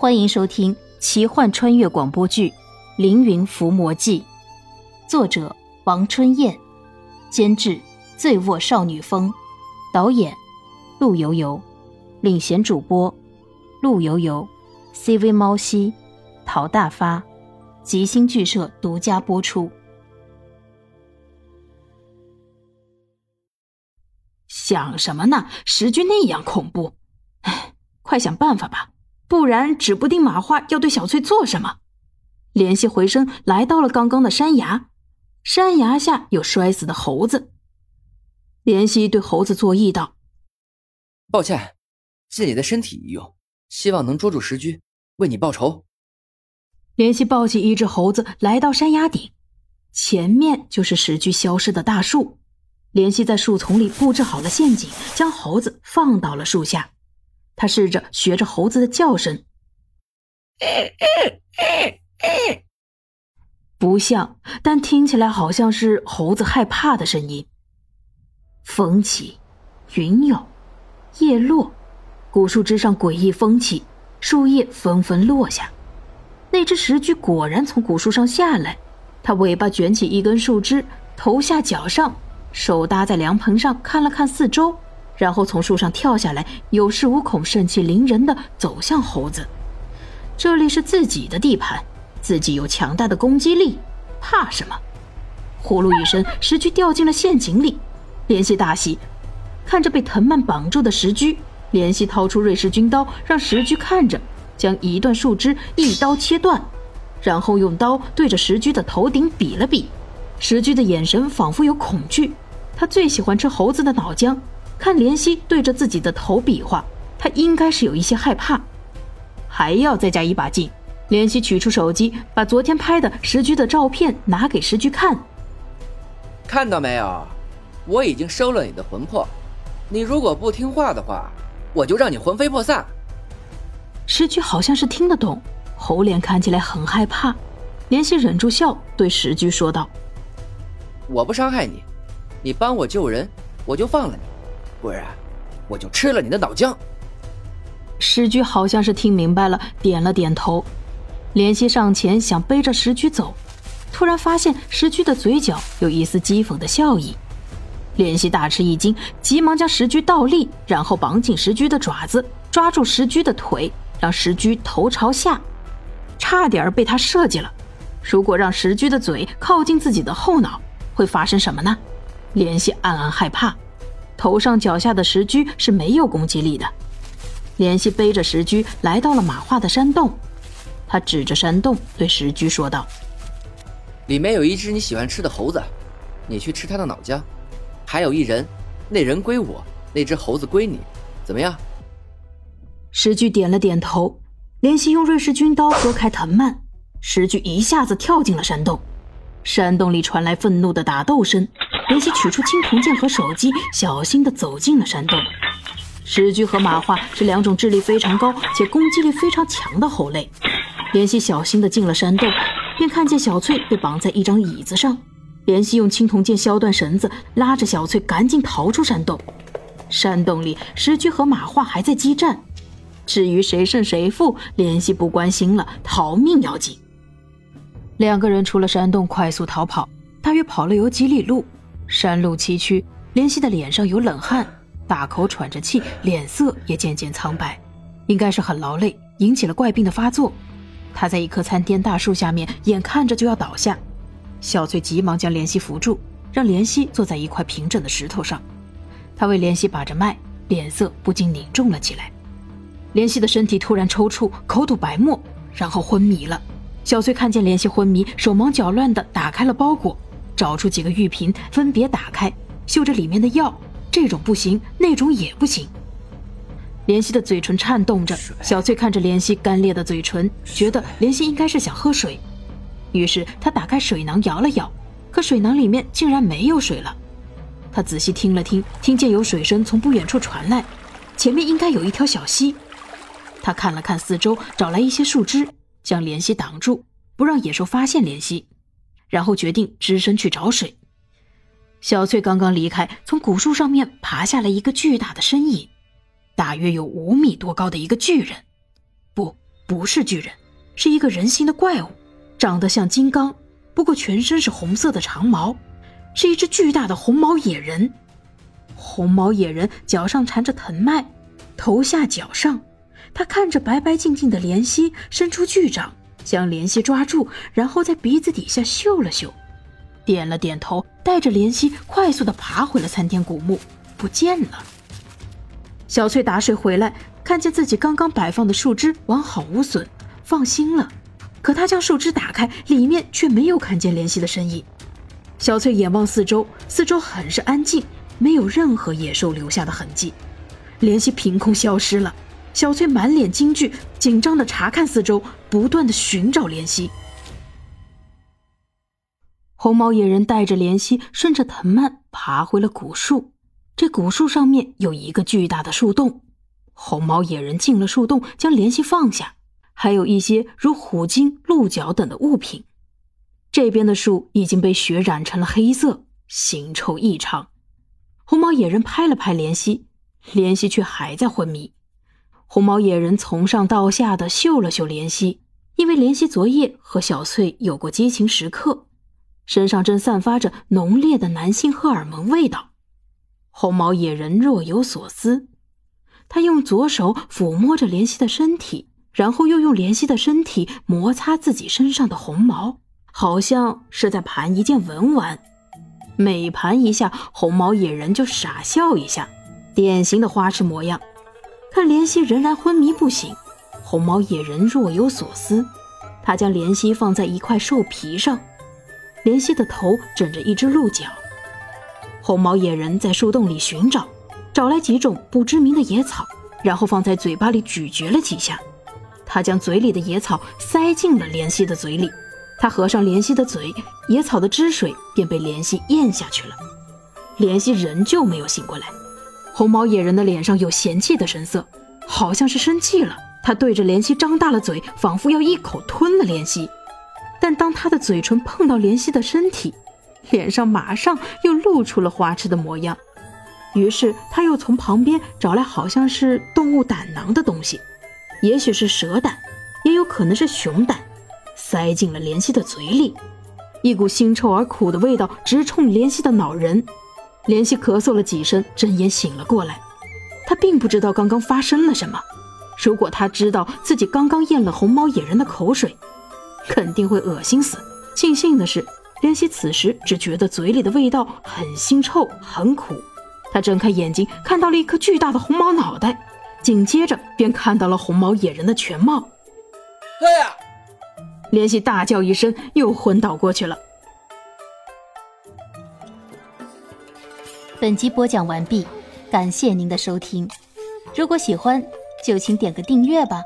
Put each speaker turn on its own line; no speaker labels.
欢迎收听奇幻穿越广播剧《凌云伏魔记》，作者王春燕，监制醉卧少女风，导演陆游游，领衔主播陆游游，CV 猫西，陶大发，吉星剧社独家播出。
想什么呢？时局那样恐怖，哎，快想办法吧！不然，指不定马化要对小翠做什么。联系回身来到了刚刚的山崖，山崖下有摔死的猴子。怜惜对猴子作揖道：“
抱歉，借你的身体一用，希望能捉住石居，为你报仇。”
联系抱起一只猴子来到山崖顶，前面就是石居消失的大树。怜惜在树丛里布置好了陷阱，将猴子放到了树下。他试着学着猴子的叫声，不像，但听起来好像是猴子害怕的声音。风起，云涌，叶落，古树枝上诡异风起，树叶纷纷落下。那只石驹果然从古树上下来，它尾巴卷起一根树枝，头下脚上，手搭在凉棚上，看了看四周。然后从树上跳下来，有恃无恐、盛气凌人的走向猴子。这里是自己的地盘，自己有强大的攻击力，怕什么？呼噜一声，石居掉进了陷阱里。莲溪大喜，看着被藤蔓绑住的石居，莲溪掏出瑞士军刀，让石居看着，将一段树枝一刀切断，然后用刀对着石居的头顶比了比。石居的眼神仿佛有恐惧，他最喜欢吃猴子的脑浆。看怜惜对着自己的头比划，他应该是有一些害怕，还要再加一把劲。怜惜取出手机，把昨天拍的石居的照片拿给石居看。
看到没有？我已经收了你的魂魄，你如果不听话的话，我就让你魂飞魄散。
石居好像是听得懂，猴脸看起来很害怕。怜惜忍住笑，对石居说道：“
我不伤害你，你帮我救人，我就放了你。”不然，我就吃了你的脑浆。
石居好像是听明白了，点了点头。怜惜上前想背着石居走，突然发现石居的嘴角有一丝讥讽的笑意。怜惜大吃一惊，急忙将石居倒立，然后绑紧石居的爪子，抓住石居的腿，让石居头朝下，差点被他设计了。如果让石居的嘴靠近自己的后脑，会发生什么呢？怜惜暗暗害怕。头上脚下的石居是没有攻击力的。联系背着石居来到了马化的山洞，他指着山洞对石居说道：“
里面有一只你喜欢吃的猴子，你去吃它的脑浆。还有一人，那人归我，那只猴子归你，怎么样？”
石居点了点头。联系用瑞士军刀割开藤蔓，石居一下子跳进了山洞。山洞里传来愤怒的打斗声。莲溪取出青铜剑和手机，小心地走进了山洞。石居和马化是两种智力非常高且攻击力非常强的猴类。莲溪小心地进了山洞，便看见小翠被绑在一张椅子上。莲溪用青铜剑削断绳子，拉着小翠赶紧逃出山洞。山洞里，石居和马化还在激战。至于谁胜谁负，莲溪不关心了，逃命要紧。两个人出了山洞，快速逃跑，大约跑了有几里路。山路崎岖，怜惜的脸上有冷汗，大口喘着气，脸色也渐渐苍白，应该是很劳累，引起了怪病的发作。他在一棵参天大树下面，眼看着就要倒下。小翠急忙将怜惜扶住，让怜惜坐在一块平整的石头上。他为怜惜把着脉，脸色不禁凝重了起来。怜惜的身体突然抽搐，口吐白沫，然后昏迷了。小翠看见怜惜昏迷，手忙脚乱地打开了包裹。找出几个玉瓶，分别打开，嗅着里面的药，这种不行，那种也不行。怜惜的嘴唇颤动着，小翠看着怜惜干裂的嘴唇，觉得怜惜应该是想喝水，于是她打开水囊摇了摇，可水囊里面竟然没有水了。她仔细听了听，听见有水声从不远处传来，前面应该有一条小溪。她看了看四周，找来一些树枝，将怜惜挡住，不让野兽发现怜惜。然后决定只身去找水。小翠刚刚离开，从古树上面爬下来一个巨大的身影，大约有五米多高的一个巨人，不不是巨人，是一个人形的怪物，长得像金刚，不过全身是红色的长毛，是一只巨大的红毛野人。红毛野人脚上缠着藤蔓，头下脚上，他看着白白净净的莲溪，伸出巨掌将莲溪抓住，然后在鼻子底下嗅了嗅，点了点头，带着莲溪快速的爬回了参天古墓，不见了。小翠打水回来，看见自己刚刚摆放的树枝完好无损，放心了。可她将树枝打开，里面却没有看见莲溪的身影。小翠眼望四周，四周很是安静。没有任何野兽留下的痕迹，莲溪凭空消失了。小翠满脸惊惧，紧张的查看四周，不断的寻找怜惜。红毛野人带着怜惜顺着藤蔓爬回了古树，这古树上面有一个巨大的树洞。红毛野人进了树洞，将怜惜放下，还有一些如虎鲸、鹿角等的物品。这边的树已经被血染成了黑色，腥臭异常。红毛野人拍了拍怜惜，怜惜却还在昏迷。红毛野人从上到下的嗅了嗅莲溪，因为莲溪昨夜和小翠有过激情时刻，身上正散发着浓烈的男性荷尔蒙味道。红毛野人若有所思，他用左手抚摸着莲溪的身体，然后又用莲溪的身体摩擦自己身上的红毛，好像是在盘一件文玩。每盘一下，红毛野人就傻笑一下，典型的花痴模样。看莲溪仍然昏迷不醒，红毛野人若有所思。他将莲溪放在一块兽皮上，莲溪的头枕着一只鹿角。红毛野人在树洞里寻找，找来几种不知名的野草，然后放在嘴巴里咀嚼了几下。他将嘴里的野草塞进了莲溪的嘴里。他合上莲溪的嘴，野草的汁水便被莲溪咽下去了。莲溪仍旧没有醒过来。红毛野人的脸上有嫌弃的神色，好像是生气了。他对着莲溪张大了嘴，仿佛要一口吞了莲溪。但当他的嘴唇碰到莲溪的身体，脸上马上又露出了花痴的模样。于是他又从旁边找来好像是动物胆囊的东西，也许是蛇胆，也有可能是熊胆。塞进了莲溪的嘴里，一股腥臭而苦的味道直冲莲溪的脑仁。莲溪咳嗽了几声，睁眼醒了过来。他并不知道刚刚发生了什么。如果他知道自己刚刚咽了红毛野人的口水，肯定会恶心死。庆幸的是，莲溪此时只觉得嘴里的味道很腥臭、很苦。他睁开眼睛，看到了一颗巨大的红毛脑袋，紧接着便看到了红毛野人的全貌。
哎呀！
莲溪大叫一声，又昏倒过去了。
本集播讲完毕，感谢您的收听。如果喜欢，就请点个订阅吧。